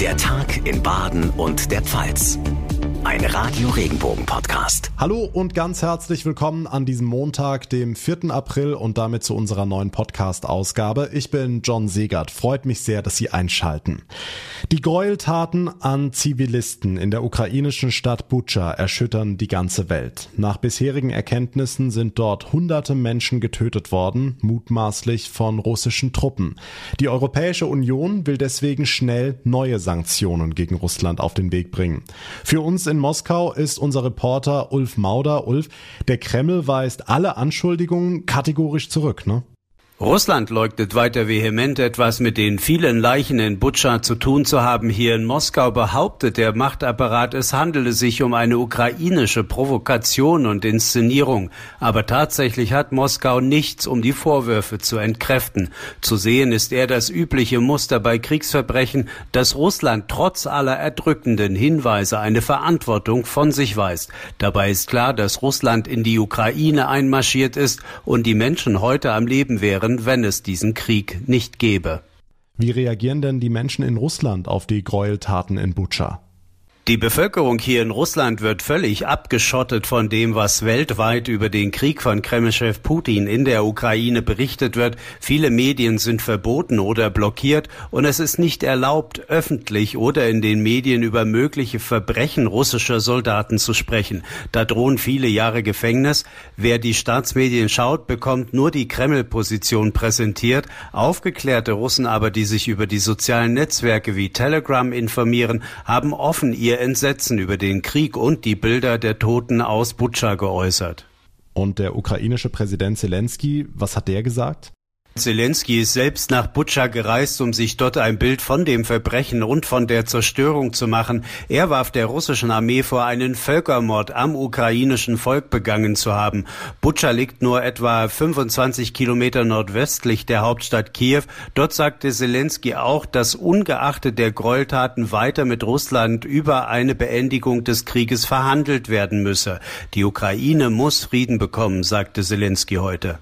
Der Tag in Baden und der Pfalz. Ein Radio Regenbogen Podcast. Hallo und ganz herzlich willkommen an diesem Montag, dem 4. April und damit zu unserer neuen Podcast-Ausgabe. Ich bin John Segert. Freut mich sehr, dass Sie einschalten. Die Gräueltaten an Zivilisten in der ukrainischen Stadt Bucha erschüttern die ganze Welt. Nach bisherigen Erkenntnissen sind dort hunderte Menschen getötet worden, mutmaßlich von russischen Truppen. Die Europäische Union will deswegen schnell neue Sanktionen gegen Russland auf den Weg bringen. Für uns in in Moskau ist unser Reporter Ulf Mauder. Ulf, der Kreml weist alle Anschuldigungen kategorisch zurück, ne? Russland leugnet weiter vehement etwas mit den vielen Leichen in Butscha zu tun zu haben. Hier in Moskau behauptet der Machtapparat, es handele sich um eine ukrainische Provokation und Inszenierung. Aber tatsächlich hat Moskau nichts, um die Vorwürfe zu entkräften. Zu sehen ist eher das übliche Muster bei Kriegsverbrechen, dass Russland trotz aller erdrückenden Hinweise eine Verantwortung von sich weist. Dabei ist klar, dass Russland in die Ukraine einmarschiert ist und die Menschen heute am Leben wären wären, wenn es diesen Krieg nicht gäbe. Wie reagieren denn die Menschen in Russland auf die Gräueltaten in Butscha? Die Bevölkerung hier in Russland wird völlig abgeschottet von dem, was weltweit über den Krieg von Kremlchef Putin in der Ukraine berichtet wird. Viele Medien sind verboten oder blockiert und es ist nicht erlaubt, öffentlich oder in den Medien über mögliche Verbrechen russischer Soldaten zu sprechen. Da drohen viele Jahre Gefängnis. Wer die Staatsmedien schaut, bekommt nur die Kreml-Position präsentiert. Aufgeklärte Russen aber, die sich über die sozialen Netzwerke wie Telegram informieren, haben offen ihr ihr Entsetzen über den Krieg und die Bilder der Toten aus Butscha geäußert. Und der ukrainische Präsident Zelensky, was hat der gesagt? Zelensky ist selbst nach Butscha gereist, um sich dort ein Bild von dem Verbrechen und von der Zerstörung zu machen. Er warf der russischen Armee vor, einen Völkermord am ukrainischen Volk begangen zu haben. Butscha liegt nur etwa 25 Kilometer nordwestlich der Hauptstadt Kiew. Dort sagte Zelensky auch, dass ungeachtet der Gräueltaten weiter mit Russland über eine Beendigung des Krieges verhandelt werden müsse. Die Ukraine muss Frieden bekommen, sagte Zelensky heute.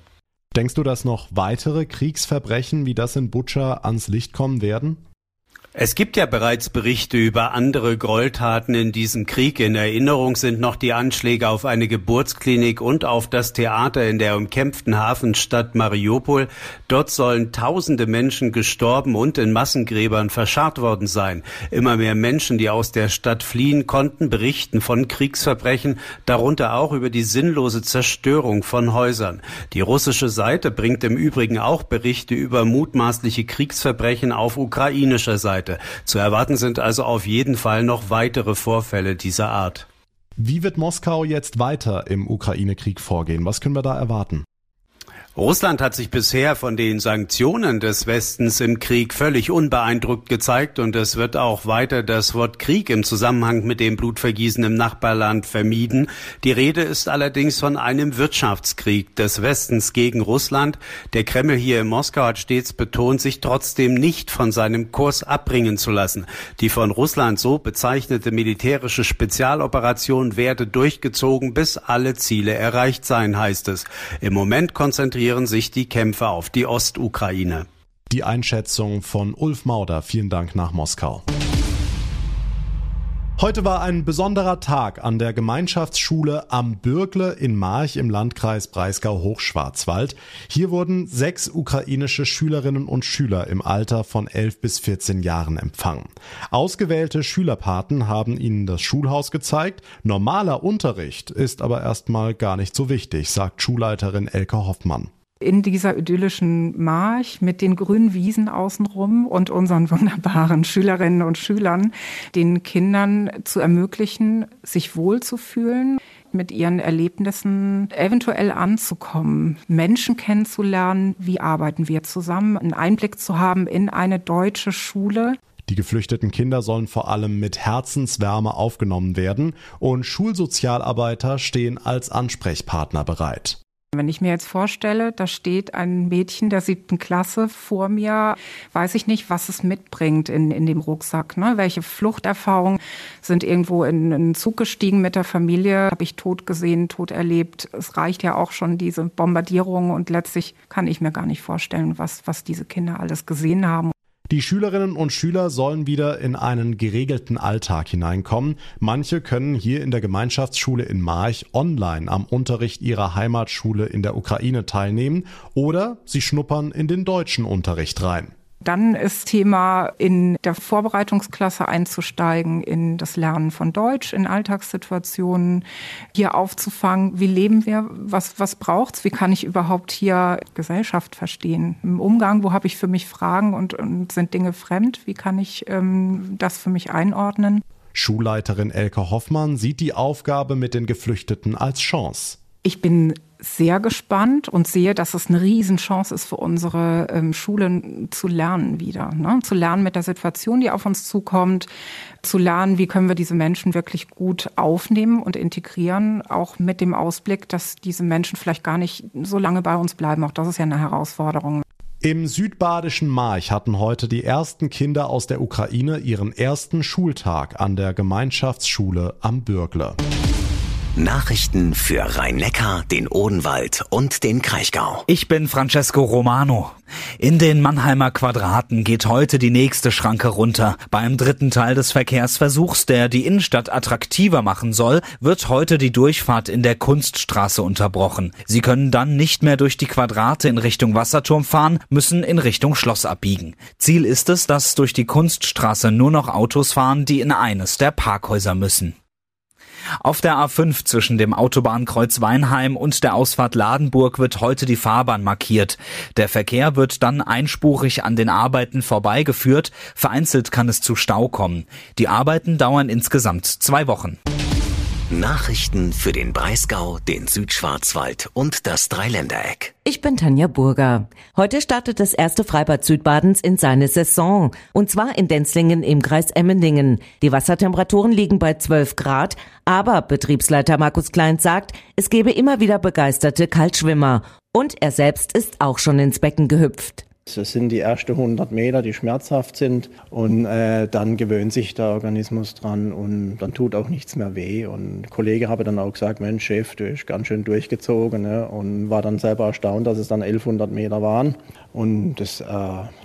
Denkst du, dass noch weitere Kriegsverbrechen wie das in Butscha ans Licht kommen werden? Es gibt ja bereits Berichte über andere Gräueltaten in diesem Krieg. In Erinnerung sind noch die Anschläge auf eine Geburtsklinik und auf das Theater in der umkämpften Hafenstadt Mariupol. Dort sollen tausende Menschen gestorben und in Massengräbern verscharrt worden sein. Immer mehr Menschen, die aus der Stadt fliehen konnten, berichten von Kriegsverbrechen, darunter auch über die sinnlose Zerstörung von Häusern. Die russische Seite bringt im Übrigen auch Berichte über mutmaßliche Kriegsverbrechen auf ukrainischer Seite. Seite. Zu erwarten sind also auf jeden Fall noch weitere Vorfälle dieser Art. Wie wird Moskau jetzt weiter im Ukraine-Krieg vorgehen? Was können wir da erwarten? Russland hat sich bisher von den Sanktionen des Westens im Krieg völlig unbeeindruckt gezeigt und es wird auch weiter das Wort Krieg im Zusammenhang mit dem Blutvergießen im Nachbarland vermieden. Die Rede ist allerdings von einem Wirtschaftskrieg des Westens gegen Russland. Der Kreml hier in Moskau hat stets betont, sich trotzdem nicht von seinem Kurs abbringen zu lassen. Die von Russland so bezeichnete militärische Spezialoperation werde durchgezogen, bis alle Ziele erreicht seien, heißt es. Im Moment konzentriert konzentrieren sich die Kämpfe auf die Ostukraine. Die Einschätzung von Ulf Mauder. Vielen Dank nach Moskau. Heute war ein besonderer Tag an der Gemeinschaftsschule am Bürgle in March im Landkreis Breisgau-Hochschwarzwald. Hier wurden sechs ukrainische Schülerinnen und Schüler im Alter von 11 bis 14 Jahren empfangen. Ausgewählte Schülerpaten haben ihnen das Schulhaus gezeigt. Normaler Unterricht ist aber erstmal gar nicht so wichtig, sagt Schulleiterin Elke Hoffmann in dieser idyllischen March mit den grünen Wiesen außenrum und unseren wunderbaren Schülerinnen und Schülern, den Kindern zu ermöglichen, sich wohlzufühlen, mit ihren Erlebnissen eventuell anzukommen, Menschen kennenzulernen, wie arbeiten wir zusammen, einen Einblick zu haben in eine deutsche Schule. Die geflüchteten Kinder sollen vor allem mit Herzenswärme aufgenommen werden und Schulsozialarbeiter stehen als Ansprechpartner bereit. Wenn ich mir jetzt vorstelle, da steht ein Mädchen der siebten Klasse vor mir, weiß ich nicht, was es mitbringt in, in dem Rucksack. Ne? Welche Fluchterfahrungen sind irgendwo in einen Zug gestiegen mit der Familie, habe ich tot gesehen, tot erlebt. Es reicht ja auch schon diese Bombardierung und letztlich kann ich mir gar nicht vorstellen, was, was diese Kinder alles gesehen haben. Die Schülerinnen und Schüler sollen wieder in einen geregelten Alltag hineinkommen. Manche können hier in der Gemeinschaftsschule in March online am Unterricht ihrer Heimatschule in der Ukraine teilnehmen oder sie schnuppern in den deutschen Unterricht rein. Dann ist Thema, in der Vorbereitungsklasse einzusteigen, in das Lernen von Deutsch, in Alltagssituationen, hier aufzufangen, wie leben wir, was, was braucht's, wie kann ich überhaupt hier Gesellschaft verstehen? Im Umgang, wo habe ich für mich Fragen und, und sind Dinge fremd, wie kann ich ähm, das für mich einordnen? Schulleiterin Elke Hoffmann sieht die Aufgabe mit den Geflüchteten als Chance. Ich bin sehr gespannt und sehe, dass es eine Riesenchance ist für unsere ähm, Schulen zu lernen wieder. Ne? Zu lernen mit der Situation, die auf uns zukommt, zu lernen, wie können wir diese Menschen wirklich gut aufnehmen und integrieren, auch mit dem Ausblick, dass diese Menschen vielleicht gar nicht so lange bei uns bleiben. Auch das ist ja eine Herausforderung. Im südbadischen March hatten heute die ersten Kinder aus der Ukraine ihren ersten Schultag an der Gemeinschaftsschule am Bürgle. Nachrichten für Rhein-Neckar, den Odenwald und den Kraichgau. Ich bin Francesco Romano. In den Mannheimer Quadraten geht heute die nächste Schranke runter. Beim dritten Teil des Verkehrsversuchs, der die Innenstadt attraktiver machen soll, wird heute die Durchfahrt in der Kunststraße unterbrochen. Sie können dann nicht mehr durch die Quadrate in Richtung Wasserturm fahren, müssen in Richtung Schloss abbiegen. Ziel ist es, dass durch die Kunststraße nur noch Autos fahren, die in eines der Parkhäuser müssen. Auf der A5 zwischen dem Autobahnkreuz Weinheim und der Ausfahrt Ladenburg wird heute die Fahrbahn markiert. Der Verkehr wird dann einspurig an den Arbeiten vorbeigeführt. Vereinzelt kann es zu Stau kommen. Die Arbeiten dauern insgesamt zwei Wochen. Nachrichten für den Breisgau, den Südschwarzwald und das Dreiländereck. Ich bin Tanja Burger. Heute startet das erste Freibad Südbadens in seine Saison. Und zwar in Denzlingen im Kreis Emmendingen. Die Wassertemperaturen liegen bei 12 Grad. Aber Betriebsleiter Markus Klein sagt, es gebe immer wieder begeisterte Kaltschwimmer. Und er selbst ist auch schon ins Becken gehüpft. Das sind die ersten 100 Meter, die schmerzhaft sind und äh, dann gewöhnt sich der Organismus dran und dann tut auch nichts mehr weh. Und ein Kollege habe dann auch gesagt, Mensch Chef, du bist ganz schön durchgezogen ne? und war dann selber erstaunt, dass es dann 1100 Meter waren. Und das äh,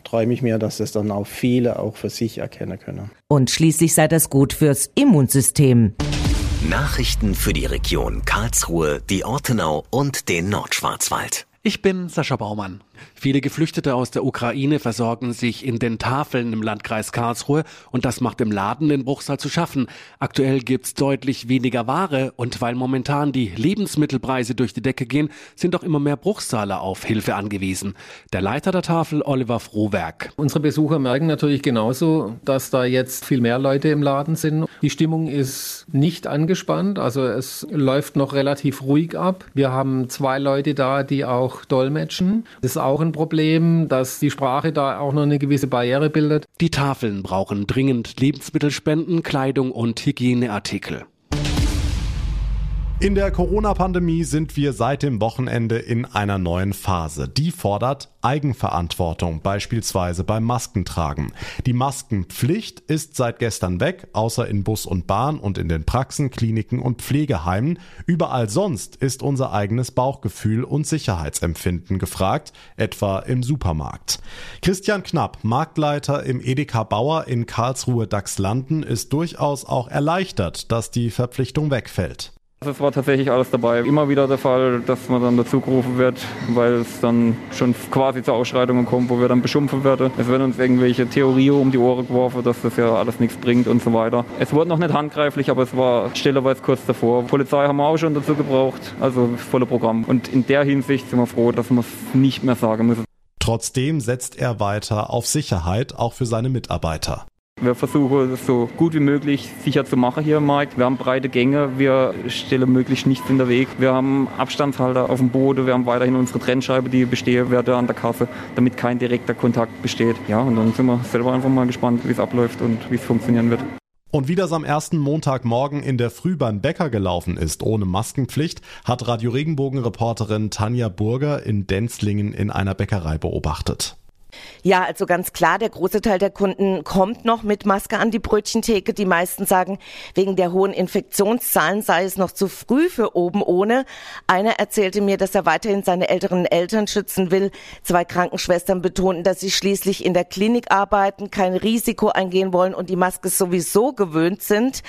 träume ich mir, dass das dann auch viele auch für sich erkennen können. Und schließlich sei das gut fürs Immunsystem. Nachrichten für die Region Karlsruhe, die Ortenau und den Nordschwarzwald. Ich bin Sascha Baumann. Viele Geflüchtete aus der Ukraine versorgen sich in den Tafeln im Landkreis Karlsruhe und das macht im Laden den Bruchsal zu schaffen. Aktuell gibt's deutlich weniger Ware und weil momentan die Lebensmittelpreise durch die Decke gehen, sind auch immer mehr Bruchsaler auf Hilfe angewiesen. Der Leiter der Tafel, Oliver Frohwerk. Unsere Besucher merken natürlich genauso, dass da jetzt viel mehr Leute im Laden sind. Die Stimmung ist nicht angespannt, also es läuft noch relativ ruhig ab. Wir haben zwei Leute da, die auch dolmetschen. Das ist auch ein Problem, dass die Sprache da auch noch eine gewisse Barriere bildet. Die Tafeln brauchen dringend Lebensmittelspenden, Kleidung und Hygieneartikel. In der Corona-Pandemie sind wir seit dem Wochenende in einer neuen Phase. Die fordert Eigenverantwortung, beispielsweise beim Maskentragen. Die Maskenpflicht ist seit gestern weg, außer in Bus und Bahn und in den Praxen, Kliniken und Pflegeheimen. Überall sonst ist unser eigenes Bauchgefühl und Sicherheitsempfinden gefragt, etwa im Supermarkt. Christian Knapp, Marktleiter im Edeka Bauer in Karlsruhe Dachslanden, ist durchaus auch erleichtert, dass die Verpflichtung wegfällt. Es war tatsächlich alles dabei. Immer wieder der Fall, dass man dann dazu gerufen wird, weil es dann schon quasi zu Ausschreitungen kommt, wo wir dann beschimpfen werden. Es werden uns irgendwelche Theorien um die Ohren geworfen, dass das ja alles nichts bringt und so weiter. Es wurde noch nicht handgreiflich, aber es war stellerweise kurz davor. Polizei haben wir auch schon dazu gebraucht, also volle Programm. Und in der Hinsicht sind wir froh, dass wir es nicht mehr sagen müssen. Trotzdem setzt er weiter auf Sicherheit, auch für seine Mitarbeiter. Wir versuchen es so gut wie möglich sicher zu machen hier im Markt. Wir haben breite Gänge, wir stellen möglichst nichts in der Weg. Wir haben Abstandshalter auf dem Boden, wir haben weiterhin unsere Trennscheibe, die bestehen werde an der Kasse, damit kein direkter Kontakt besteht. Ja, und dann sind wir selber einfach mal gespannt, wie es abläuft und wie es funktionieren wird. Und wie das am ersten Montagmorgen in der Früh beim Bäcker gelaufen ist, ohne Maskenpflicht, hat Radio Regenbogen-Reporterin Tanja Burger in Denzlingen in einer Bäckerei beobachtet. Ja, also ganz klar, der große Teil der Kunden kommt noch mit Maske an die Brötchentheke. Die meisten sagen, wegen der hohen Infektionszahlen sei es noch zu früh für oben ohne. Einer erzählte mir, dass er weiterhin seine älteren Eltern schützen will. Zwei Krankenschwestern betonten, dass sie schließlich in der Klinik arbeiten, kein Risiko eingehen wollen und die Maske sowieso gewöhnt sind.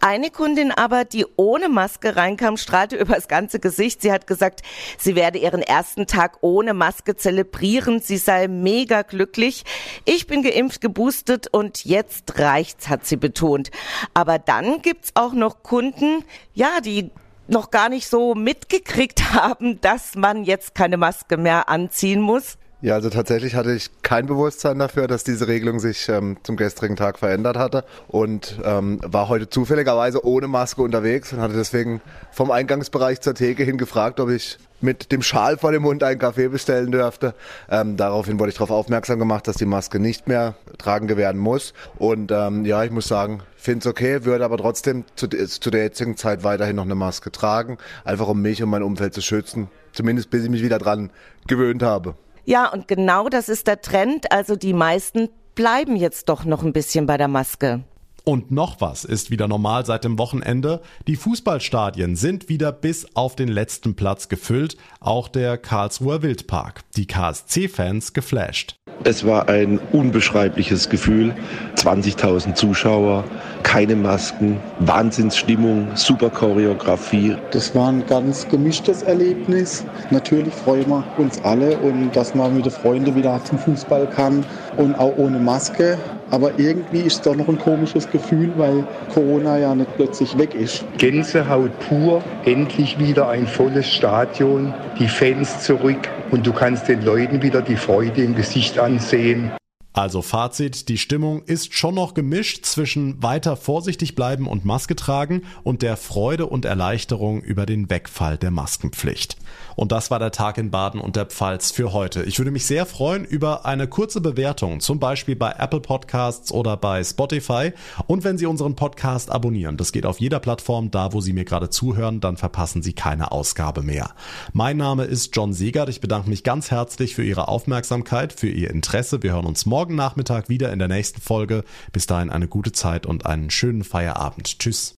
Eine Kundin aber, die ohne Maske reinkam, strahlte über das ganze Gesicht. Sie hat gesagt, sie werde ihren ersten Tag ohne Maske zelebrieren. Sie sei mega glücklich. Ich bin geimpft, geboostet und jetzt reicht's, hat sie betont. Aber dann gibt's auch noch Kunden, ja, die noch gar nicht so mitgekriegt haben, dass man jetzt keine Maske mehr anziehen muss. Ja, also tatsächlich hatte ich kein Bewusstsein dafür, dass diese Regelung sich ähm, zum gestrigen Tag verändert hatte und ähm, war heute zufälligerweise ohne Maske unterwegs und hatte deswegen vom Eingangsbereich zur Theke hin gefragt, ob ich mit dem Schal vor dem Mund einen Kaffee bestellen dürfte. Ähm, daraufhin wurde ich darauf aufmerksam gemacht, dass die Maske nicht mehr tragen werden muss. Und ähm, ja, ich muss sagen, finde es okay, würde aber trotzdem zu, zu der jetzigen Zeit weiterhin noch eine Maske tragen, einfach um mich und mein Umfeld zu schützen. Zumindest bis ich mich wieder dran gewöhnt habe. Ja, und genau das ist der Trend. Also die meisten bleiben jetzt doch noch ein bisschen bei der Maske. Und noch was ist wieder normal seit dem Wochenende. Die Fußballstadien sind wieder bis auf den letzten Platz gefüllt, auch der Karlsruher Wildpark. Die KSC-Fans geflasht. Es war ein unbeschreibliches Gefühl. 20.000 Zuschauer, keine Masken, Wahnsinnsstimmung, super Choreografie. Das war ein ganz gemischtes Erlebnis. Natürlich freuen wir uns alle und dass man mit den Freunden wieder zum Fußball kann und auch ohne Maske. Aber irgendwie ist es doch noch ein komisches Gefühl, weil Corona ja nicht plötzlich weg ist. Gänsehaut pur, endlich wieder ein volles Stadion, die Fans zurück und du kannst den Leuten wieder die Freude im Gesicht ansehen. Also Fazit, die Stimmung ist schon noch gemischt zwischen weiter vorsichtig bleiben und Maske tragen und der Freude und Erleichterung über den Wegfall der Maskenpflicht. Und das war der Tag in Baden und der Pfalz für heute. Ich würde mich sehr freuen über eine kurze Bewertung, zum Beispiel bei Apple Podcasts oder bei Spotify. Und wenn Sie unseren Podcast abonnieren, das geht auf jeder Plattform, da wo Sie mir gerade zuhören, dann verpassen Sie keine Ausgabe mehr. Mein Name ist John Segert. Ich bedanke mich ganz herzlich für Ihre Aufmerksamkeit, für Ihr Interesse. Wir hören uns morgen Nachmittag wieder in der nächsten Folge. Bis dahin eine gute Zeit und einen schönen Feierabend. Tschüss.